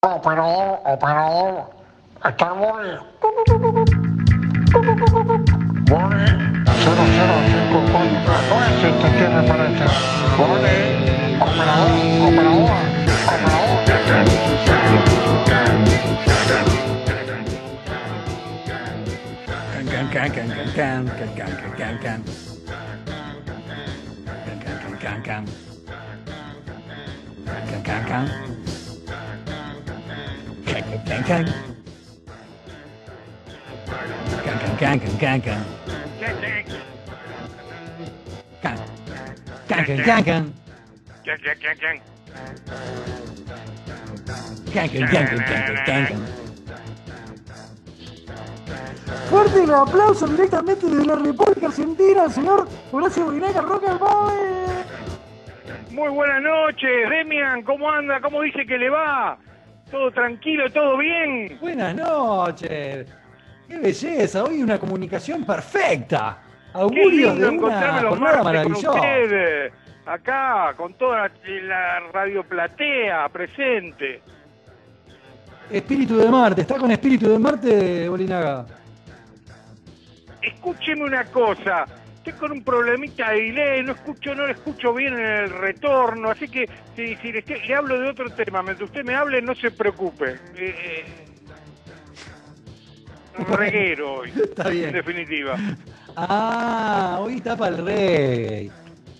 El panadero, el panadero, está móvil. Móvil 005439 si usted tiene operador, operador, operador. Can, can, can, can can, can, can, can, can, can, can, Fuerte los aplausos directamente desde la República Argentina señor Horacio Boinaga Rockabye. Muy buenas noches, Demian, ¿cómo anda? ¿Cómo dice que le va? ¿Todo tranquilo, todo bien? Buenas noches. Qué belleza. Hoy una comunicación perfecta. Qué Augurios lindo de una los jornada con ustedes, acá, con toda la, la radio platea presente. Espíritu de Marte. ¿Está con Espíritu de Marte, Bolinaga? Escúcheme una cosa, estoy con un problemita de delay, no escucho, no le escucho bien en el retorno, así que si, si le, le hablo de otro tema, mientras usted me hable, no se preocupe. Eh, eh, reguero hoy, Está bien. en definitiva. Ah, hoy está para el rey.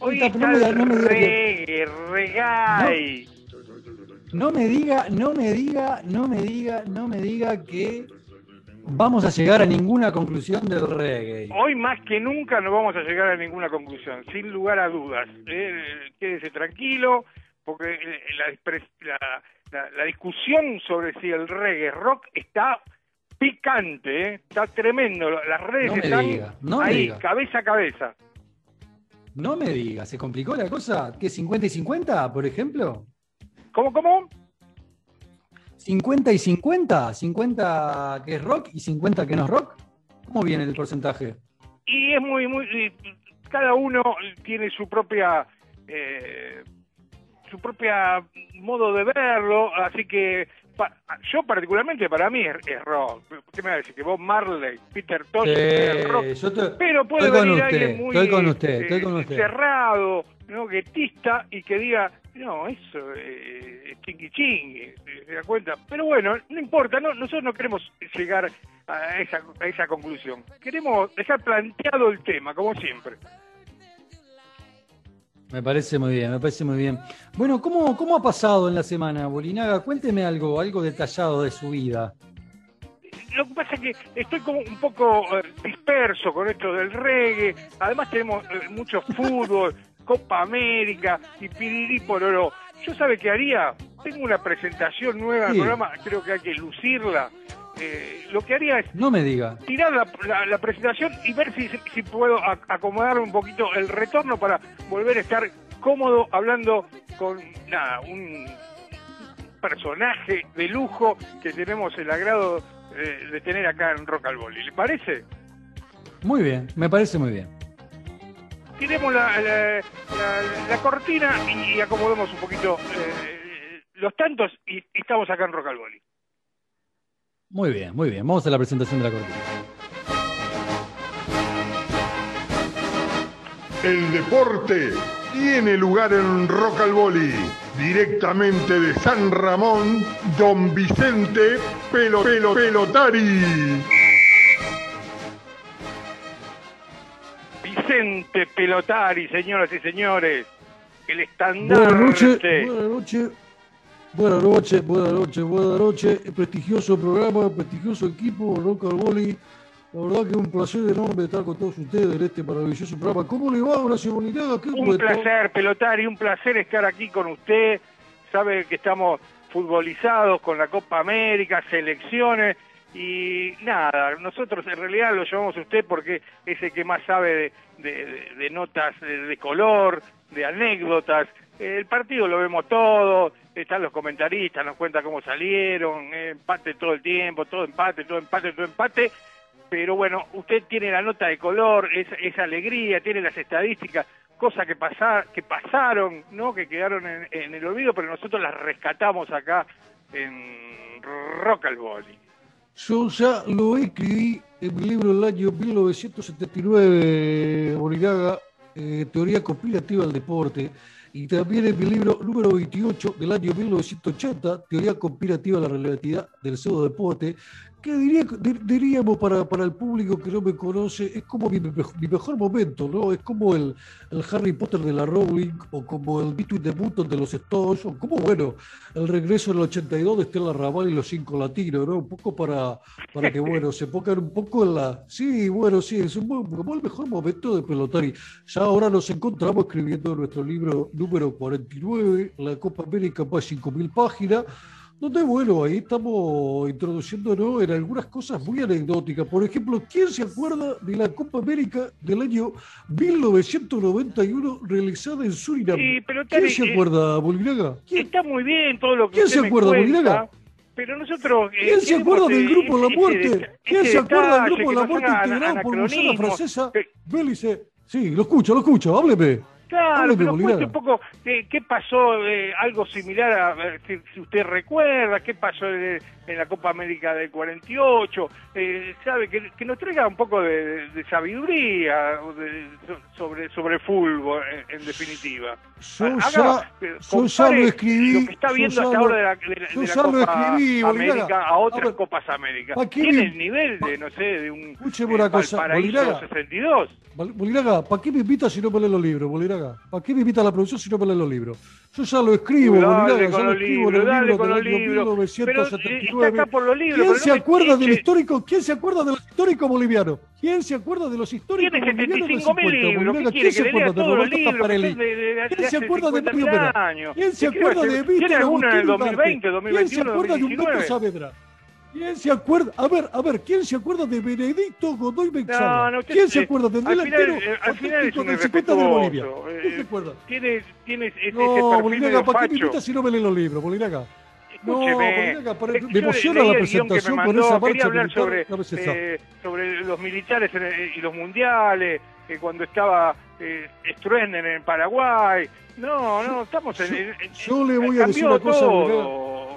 Hoy está- no el reggae, reggae. No me diga, no me diga, no me diga, no me diga que vamos a llegar a ninguna conclusión del reggae. Hoy más que nunca no vamos a llegar a ninguna conclusión, sin lugar a dudas. Eh, quédese tranquilo, porque eh, la, la- la- discusión sobre si el reggae rock está picante, eh, está tremendo. Las redes No me están diga, no me ahí, diga. cabeza a cabeza. No me diga, ¿se complicó la cosa? ¿Qué 50 y 50, por ejemplo? ¿Cómo, cómo? 50 y 50, 50 que es rock y 50 que no es rock. ¿Cómo viene el porcentaje? Y es muy, muy. Cada uno tiene su propia. eh, su propia modo de verlo, así que pa- yo particularmente para mí es, es rock. ¿Qué me va a decir? Que Bob Marley, Peter Tosh es rock. Sí, Pero puede venir usted, alguien muy estoy con usted, eh, estoy con usted. cerrado, ¿no? guetista y que diga, no, eso eh, chingui chingui, ¿se da cuenta? Pero bueno, no importa, no, nosotros no queremos llegar a esa, a esa conclusión. Queremos dejar planteado el tema, como siempre. Me parece muy bien, me parece muy bien. Bueno, ¿cómo, cómo ha pasado en la semana, Bolinaga? Cuénteme algo, algo detallado de su vida. Lo que pasa es que estoy como un poco eh, disperso con esto del reggae. Además tenemos eh, mucho fútbol, Copa América y pirirí pororó. Yo sabe qué haría. Tengo una presentación nueva del programa, creo que hay que lucirla. Eh, lo que haría es No me diga. tirar la, la- la presentación y ver si, si puedo a- acomodar un poquito el retorno para volver a estar cómodo hablando con nada, un personaje de lujo que tenemos el agrado de, de tener acá en Rock al Volley. ¿Le parece? Muy bien, me parece muy bien. Tiremos la, la- la- la cortina y acomodemos un poquito eh, los tantos y, y estamos acá en Rock al Volley. Muy bien, muy bien. Vamos a la presentación de la cortina. El deporte tiene lugar en Rock al Boli. Directamente de San Ramón, Don Vicente Pelo Pelo Pelotari. Vicente Pelotari, señoras y señores, el estandarte. Buenas noches, buenas noches, buenas noches, buenas noches, buenas noches. Prestigioso programa, prestigioso equipo, Rock al Volley. La verdad que es un placer enorme estar con todos ustedes en este maravilloso programa. ¿Cómo le va, Horacio Bolinaga? ¿Qué Un placer, Pelotari, un placer estar aquí con usted. Sabe que estamos futbolizados con la Copa América, selecciones y nada, nosotros en realidad lo llamamos a usted porque es el que más sabe de, de- notas de, color, de anécdotas. El partido lo vemos todo, están los comentaristas, nos cuentan cómo salieron, eh, empate todo el tiempo, todo empate, todo empate, todo empate. Pero bueno, usted tiene la nota de color, esa, esa alegría, tiene las estadísticas, cosas que, pasar, que pasaron, ¿no? que quedaron en, en el olvido, pero nosotros las rescatamos acá en Rock al Boli. Yo ya lo escribí en mi libro del año 1979, Boligaga, eh, Teoría Conspirativa del Deporte, y también en mi libro número 28 del año 1980, Teoría Conspirativa de la Relatividad del Pseudo Deporte, que diría, di- diríamos para, para el público que no me conoce, es como mi, mi mejor momento, ¿no? Es como el, el Harry Potter de la Rowling, o como el Between the Button de los Stones, o como, bueno, el regreso del 82 de Estela Raval y los cinco latinos, ¿no? Un poco para, para que, bueno, se pongan un poco en la... Sí, bueno, sí, es un como el mejor momento de Pelotari. Ya ahora nos encontramos escribiendo nuestro libro número 49, La Copa América, más 5.000 páginas, donde, bueno, ahí estamos introduciéndonos en algunas cosas muy anecdóticas. Por ejemplo, ¿quién se acuerda de la Copa América del año 1991 realizada en Surinam? Sí, pero ¿Quién se eh, acuerda? ¿Quién? Está muy bien todo lo que ¿Quién usted se acuerda, Bolinaga? Pero nosotros... eh, ¿Quién se queremos, acuerda del eh, grupo de la muerte? ¿Quién se acuerda del grupo de la no muerte integrado por Luciana Francesa? Bélice. Sí, lo escucho, lo escucho, hábleme. Claro, pero cuente un poco eh, qué pasó, eh, algo similar a, si, si usted recuerda, qué pasó en, en la Copa América del 48, eh, sabe, que, que nos traiga un poco de, de sabiduría de- sobre, sobre fútbol, en, en definitiva. Yo Haga- ya, eh, yo ya compare lo escribí. Lo que está viendo hasta lo- ahora de la, de la- de Copa escribí. América a otras Copas Américas. ¿pa' qué Tiene el nivel de, no sé, de un Escúcheme una cosa, Valparaíso Bolívar. 62. Boliraga, ¿para qué me invitas si no me lees los libros, Boliraga? ¿Para qué me invitas a la producción si no me lees los libros? Yo ya lo escribo, Boliraga, ya lo escribo libros, en el libro del año 1979. ¿Quién se acuerda del histórico? ¿Quién se acuerda de los históricos bolivianos? ¿Quién se acuerda de los históricos Tiene bolivianos? Tiene 75.000 libros, ¿qué quiere que le todos los libros? ¿Quién se acuerda de Mario Pera? ¿Quién se acuerda de Víctor Agustín ¿Quién se acuerda de Humberto Saavedra? ¿Quién se acuerda? A ver, a ver, ¿quién se acuerda de Benedicto Godoy Bexaga? No, no, ¿Quién se eh, acuerda del al final, delantero eh, al final es auténtico un del 50 de Bolivia? ¿Quién eh, se acuerda? Tiene, tiene ese, No, Bolinaga, ¿para qué me facho. invita si no me leen los libros, Bolinaga? No, Escúcheme, Bolinaga, para- es que me yo emociona la presentación con esa Quería marcha hablar militar. sobre, eh, sobre los militares en el- y los mundiales, eh, cuando estaba eh, Stroessner en Paraguay. No, no, estamos en... en- en- yo le voy a decir una cosa,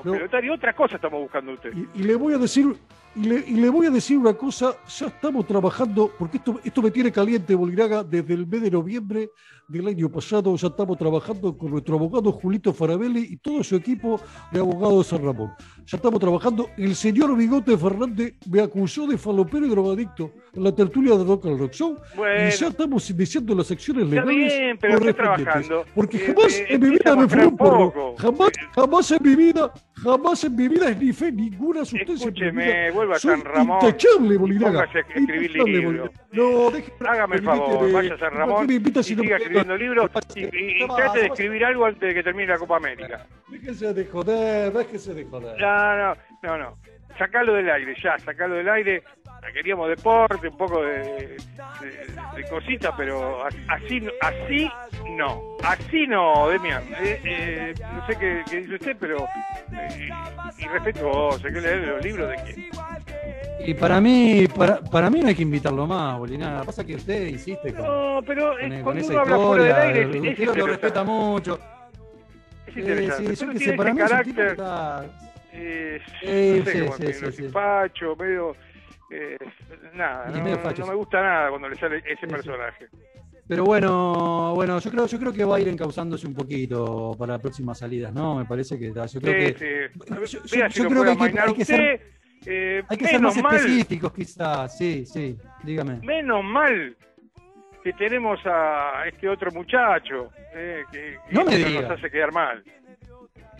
Bolinaga. No. Pelotari, otra cosa estamos buscando usted. Y, y le voy a decir y le, y le voy a decir una cosa, ya estamos trabajando, porque esto, esto me tiene caliente, Boliraga, desde el mes de noviembre del año pasado, ya estamos trabajando con nuestro abogado Julito Farabelli y todo su equipo de abogados de San Ramón. Ya estamos trabajando, el señor Bigote Fernández me acusó de falopero y drogadicto en la tertulia de Rock and Rock Show, Bueno. y ya estamos iniciando las acciones Está legales bien, pero estoy trabajando. Porque Eh, jamás eh, en mi vida me fui un porro, jamás, jamás en mi vida, jamás en mi vida es ni fe ninguna sustancia Escúcheme. Vuelva a San Ramón intachable, Bolinaga. escribir libros. No, deje, Hágame el favor, vaya a San ¿para qué Ramón y invita si no siga escribiendo libros y, y- y ¿Qué trate de escribir algo antes de que termine la Copa América. Déjese de joder, déjese de joder. No, no, no, no. Sacalo del aire, ya, sacalo del aire. Queríamos deporte, un poco de, de, de cositas, pero así, no- así no. Así no, Demian. Eh, eh, no sé qué, qué dice usted, pero eh, irrespetuoso. Hay que leer los libros de quién. Y para mí, para, para mí no hay que invitarlo más, Bolinaga. Pasa que usted insiste con, No, pero eh, con- con cuando esa uno habla fuera del historia. aire, es, Usted es lo respeta mucho. Es Sí, interesante. sí, yo qué sé, para ese mí es un tipo que carácter. está- eh, Sí, no sé sí, sí, sí, medio... eh, nada, no, sí. me gusta nada cuando le sale ese Sí, sí. personaje. Pero bueno, bueno, yo creo, yo creo que va a ir encauzándose un poquito para las próximas salidas, ¿no? Me parece que yo creo que Sí, sí. yo- yo- si creo que hay que- hay que usted. ser- eh, hay que ser más mal, específicos, quizás. Sí, sí, dígame. menos mal que tenemos a este otro muchacho eh, que, que No me nos diga. hace quedar mal.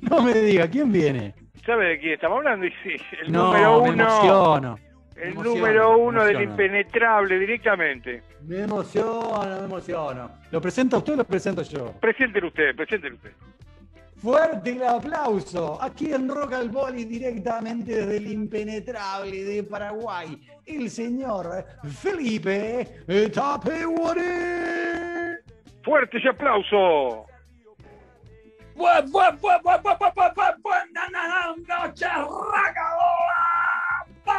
No me diga, ¿quién viene? ¿Sabe de quién estamos hablando? Y sí, el No, número me uno. emociono. Me El emociono, número me uno del impenetrable directamente. Me emociono, me emociono. ¿Lo presenta usted o lo presento yo? Preséntelo usted, preséntelo usted. Fuerte el aplauso. Aquí en Rock al Boli, directamente desde el impenetrable de Paraguay, el señor Felipe Tapewari. Fuerte ese aplauso. Buen, buen, buen,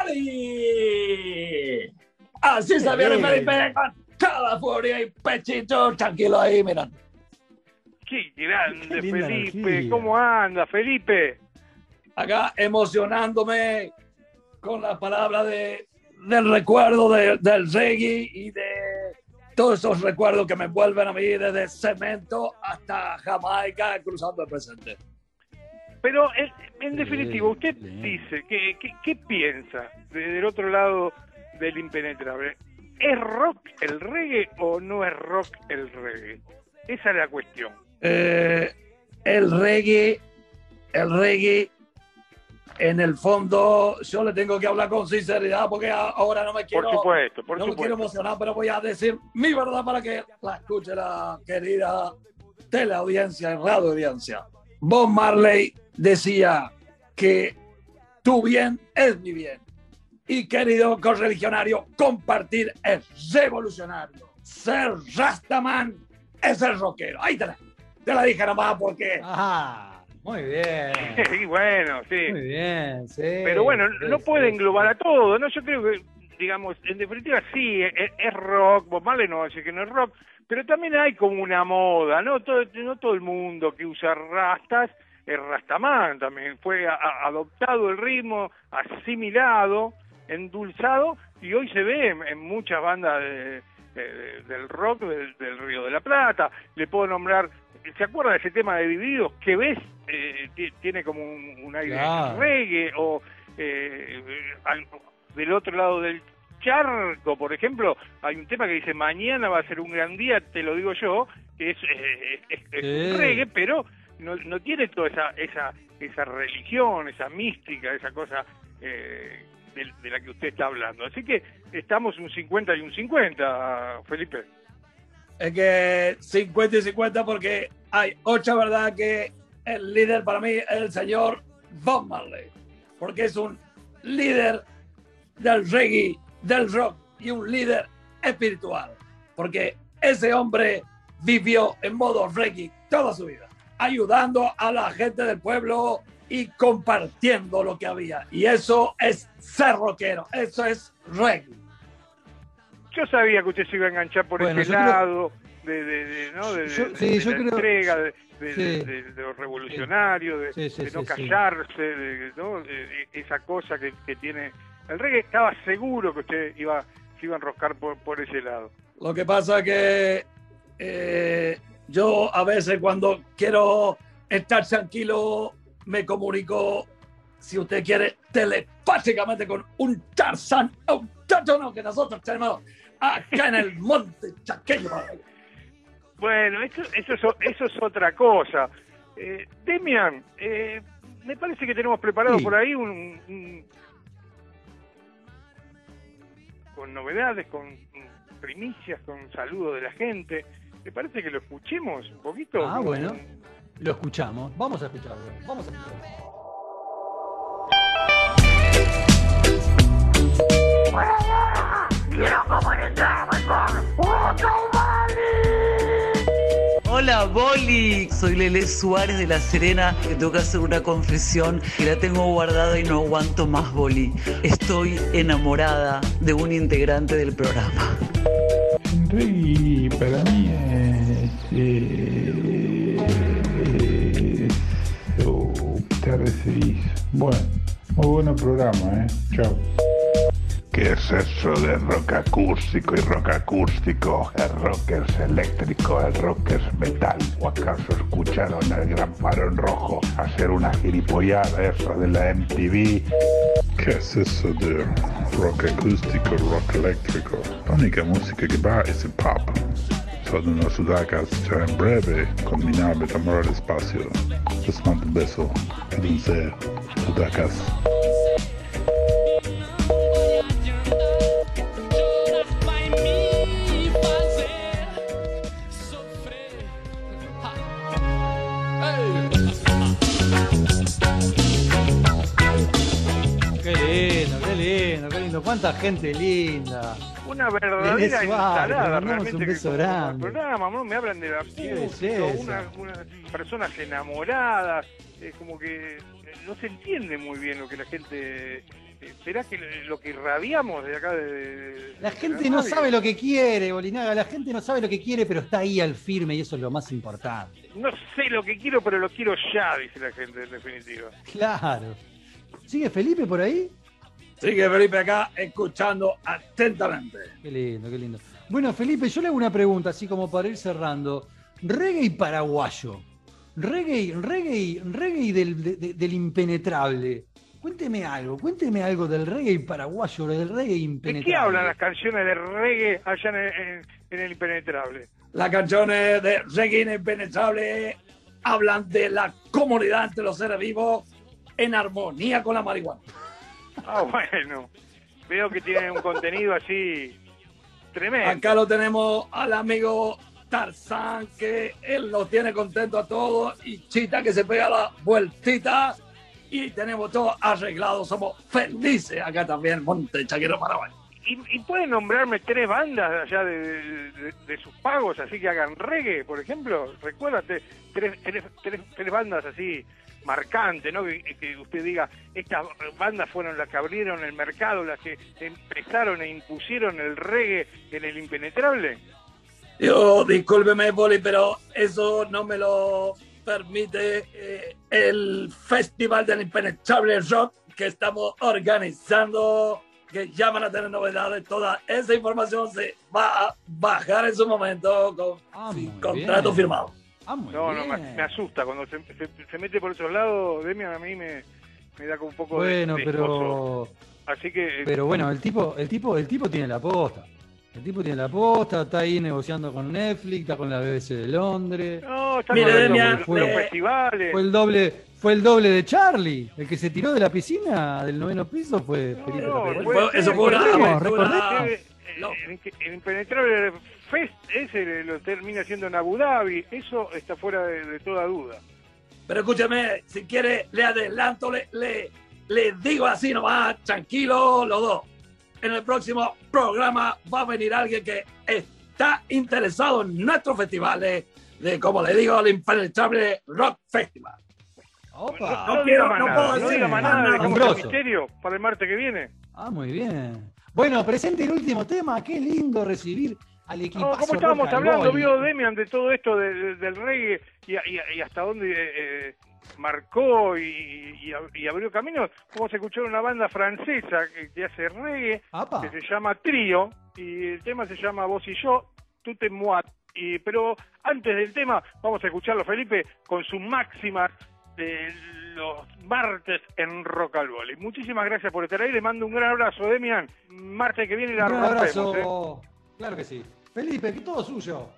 Boli. Así se viene Felipe con toda furia y pechito tranquilo ahí, miren. Qué grande, Qué Felipe. energía. ¿Cómo anda, Felipe? acá emocionándome con la palabra de, del recuerdo de- del reggae y de todos esos recuerdos que me vuelven a mí desde Cemento hasta Jamaica, cruzando el presente. Pero en, en definitiva, usted bien. dice, ¿qué, qué, qué piensa desde el otro lado del impenetrable? ¿Es rock el reggae o no es rock el reggae? Esa es la cuestión. Eh, el reggae, el reggae, en el fondo, yo le tengo que hablar con sinceridad porque ahora no me quiero, Por supuesto, por no me quiero supuesto. emocionar, pero voy a decir mi verdad para que la escuche la querida teleaudiencia y radio audiencia. Bob Marley decía que tu bien es mi bien. Y querido correligionario, compartir es revolucionario. Ser Rastaman es el rockero. Ahí te la, te la dije nomás porque Ajá, muy bien. Sí, bueno, sí. Muy bien, sí. Pero bueno, sí, no sí, puede sí. englobar a todo, ¿no? Yo creo que, digamos, en definitiva sí, es, es rock, Bob Marley no va a decir que no es rock, pero también hay como una moda, ¿no? Todo, no todo el mundo que usa rastas es rastamán también, fue a- a- adoptado el ritmo, asimilado, endulzado, y hoy se ve en, en muchas bandas de- de- del rock del, del Río de la Plata, le puedo nombrar, ¿se acuerda de ese tema de Divididos? Que ves, eh, ti- tiene como un, un aire Claro. reggae, o eh, al- del otro lado del charco, por ejemplo, hay un tema que dice mañana va a ser un gran día, te lo digo yo, que es, eh, es- es Sí. un reggae, pero no, no tiene toda esa, esa, esa religión, esa mística, esa cosa eh, de, de la que usted está hablando. Así que estamos un 50 y un 50, Felipe. es que 50 y 50 porque hay otra verdad que el líder para mí es el señor Bob Marley. Porque es un líder del reggae, del rock y un líder espiritual. Porque ese hombre vivió en modo reggae toda su vida, ayudando a la gente del pueblo y compartiendo lo que había. Y eso es ser rockero, eso es reggae. Yo sabía que usted se iba a enganchar por Bueno, ese creo- lado de, de- de- ¿no? de, Yo- de- sí, de yo la creo- entrega, de, de- sí. de- de- de lo revolucionario, de, Sí, sí, de no sí, sí. callarse, de, ¿no? de- de esa cosa que, que tiene el reggae. Estaba seguro que usted iba se iba a enroscar por, por ese lado. Lo que pasa que eh, yo a veces cuando quiero estar tranquilo me comunico, si usted quiere, telepáticamente con un Tarzán autóctono que nosotros tenemos acá en el monte chaqueño. Bueno, eso, eso, es, eso es otra cosa. Eh, Demian, eh, me parece que tenemos preparado Sí. por ahí un, un- con novedades, con primicias, con saludos de la gente. ¿Me parece que lo escuchemos un poquito? Ah, bueno. Lo escuchamos. Vamos a escucharlo. Vamos a escucharlo. Hola, Boli. Soy Lele Suárez de La Serena, que tengo que hacer una confesión que la tengo guardada y no aguanto más, Boli. Estoy enamorada de un integrante del programa. Reggae para mí es. eh, eso, te recibís. Bueno, muy buen programa, ¿eh? Chao. ¿Qué es eso de rock acústico y rock acústico? El rock es eléctrico, el rock es metal. ¿O acaso escucharon al gran Barón Rojo hacer una gilipollada esa de la MTV? ¿Qué es eso de rock acústico, rock eléctrico? La única música que va es el pop. Sono unos sudacas ya en breve combinable amor al espacio. Les mando un beso. Quédense, sudacas. Cuánta gente linda. Una verdadera mandamos realmente un que beso como el grande. programa, ¿no? me hablan de la ¿Qué es una- unas personas enamoradas, es como que no se entiende muy bien lo que la gente ¿Será que lo que irradiamos de acá de, La de gente no sabe lo que quiere, Bolinaga. La gente no sabe lo que quiere, pero está ahí al firme y eso es lo más importante. No sé lo que quiero, pero lo quiero ya, dice la gente, en definitiva. Claro. ¿Sigue Felipe por ahí? Sigue Felipe acá escuchando atentamente. Qué lindo, qué lindo. Bueno, Felipe, yo le hago una pregunta, así como para ir cerrando. Reggae paraguayo. Reggae, reggae, reggae del, de- de- del impenetrable. Cuénteme algo, cuénteme algo del reggae paraguayo, del reggae ¿De impenetrable. qué hablan las canciones de reggae allá en, en- en el Impenetrable? Las canciones de Reggae Impenetrable hablan de la comunidad entre los seres vivos en armonía con la marihuana. Ah, bueno. Veo que tienen un contenido así tremendo. Acá lo tenemos al amigo Tarzán, que él nos tiene contento a todos, y Chita que se pega la vueltita, y tenemos todo arreglado, somos felices acá también, Monte Chaquero Paraguay. ¿Y, y pueden nombrarme tres bandas allá de, de- de sus pagos, así que hagan reggae, por ejemplo? Recuérdate, tres, tres, tres, tres bandas así marcantes, ¿no? Que, que usted diga, estas bandas fueron las que abrieron el mercado, las que empezaron e impusieron el reggae en el impenetrable. Yo, discúlpeme, Poli, pero eso no me lo permite eh, el Festival del Impenetrable Rock que estamos organizando, que ya van a tener novedades. Toda esa información se va a bajar en su momento con Ah, contrato bien. firmado. Ah, muy No, no, me, me asusta. Cuando se, se- se mete por esos lados, Demian a mí me, me da como un poco de- Bueno, de, pero esposo. Así que... pero bueno, el tipo, el tipo, el tipo tiene la posta. El tipo tiene la posta, está ahí negociando con Netflix, está con la BBC de Londres. No, está Mire, con los- Demian, los, los eh, festivales. Fue el doble, fue el doble de Charlie. El que se tiró de la piscina del noveno piso fue Felipe No, puede Fue- eso fue una recordemos, eh, No. el, el Impenetrable Fest ese lo termina siendo en Abu Dhabi. Eso está fuera de, de toda duda. Pero escúcheme, si quiere, le adelanto, le, le, le digo así nomás, tranquilo los dos. En el próximo programa va a venir alguien que está interesado en nuestros festivales de, como le digo, el Impenetrable Rock Festival. Opa. No No, quiero- no puedo decir diga más nada, nada, dejamos el asombroso. misterio para el martes que viene. Ah, muy bien. Bueno, presente el último tema. Qué lindo recibir al equipo. No, como estábamos hablando, vio Demian, de todo esto de- de- del reggae y, y- y hasta dónde eh, eh, marcó y, y- abrió caminos. Vamos a escuchar una banda francesa que, que hace reggae, Apa. que se llama Trío, y el tema se llama Vos y yo, tú te moi. Y, pero antes del tema, vamos a escucharlo, Felipe, con sus máximas de los martes en Rock al. Muchísimas gracias por estar ahí, le mando un gran abrazo, Demian. Martes que viene la Un rompemos, abrazo. ¿eh? Claro que sí. Felipe, que todo suyo.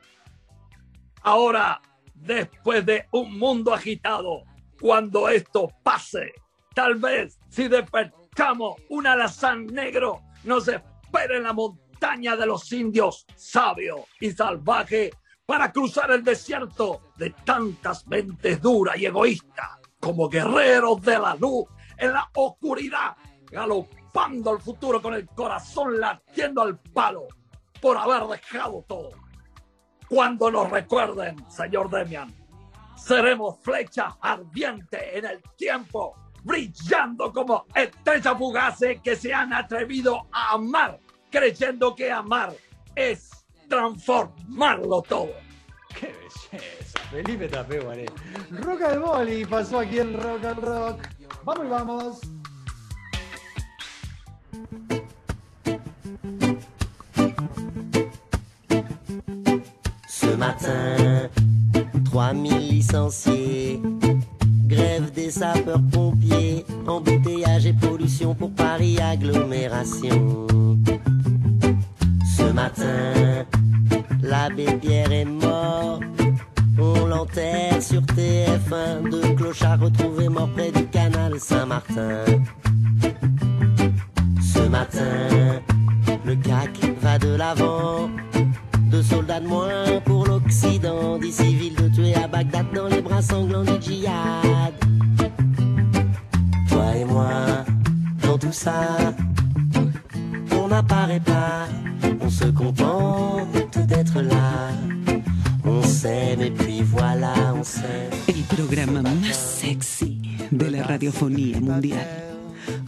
Ahora, después de un mundo agitado, cuando esto pase, tal vez si despertamos un alazán negro, nos espera en la montaña de los indios sabio y salvaje para cruzar el desierto de tantas mentes duras y egoístas como guerreros de la luz en la oscuridad, galopando al futuro con el corazón latiendo al palo por haber dejado todo cuando nos recuerden, señor Demian. Seremos flechas ardientes en el tiempo, brillando como estrellas fugaces que se han atrevido a amar, creyendo que amar es transformarlo todo. Qué belleza. Felipe Tapé, vale. Rock al Boli pasó aquí en Rock al Rock. Vamos y vamos. Matin, 3000 licenciés, grève des sapeurs-pompiers, embouteillage et pollution pour Paris agglomération. Ce matin, l'abbé Pierre est mort, on l'enterre sur TF1, deux clochards retrouvés morts près du canal Saint-Martin. Ce matin, le CAC va de l'avant. Deux soldats de moins pour l'Occident. Dix civils de tués à Bagdad dans les bras sanglants du djihad. Toi et moi, dans tout ça, on n'apparaît pas. On se contente d'être là. On s'aime et puis voilà, on s'aime. El programa más sexy de la radiofonía mundial.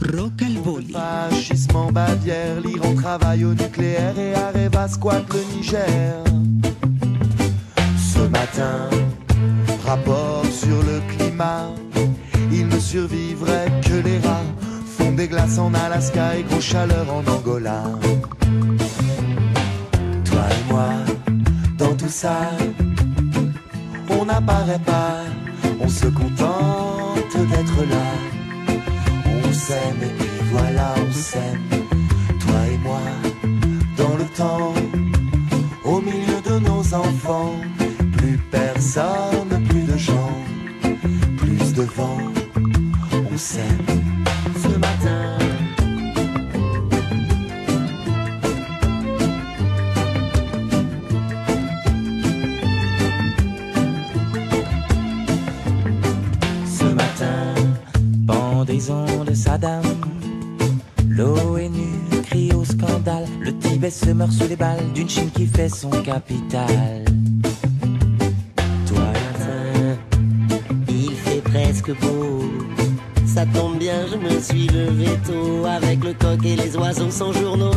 Rock al Boli. Fascisme en Bavière, l'Iran travaille au nucléaire et Areva squatte le Niger. Matin, rapport sur le climat, il ne survivrait que les rats. Fond des glaces en Alaska et gros chaleur en Angola. Toi et moi, dans tout ça, on n'apparaît pas, on se contente d'être là. On s'aime et puis voilà, on s'aime, toi et moi, dans le temps, au milieu de nos enfants, personne, plus de gens, plus de vent, on s'aime ce matin. Ce matin, pendaison de Saddam. L'ONU crie au scandale. Le Tibet se meurt sous les balles d'une Chine qui fait son capital. Ça tombe bien, je me suis levé tôt avec le coq et les oiseaux sans journaux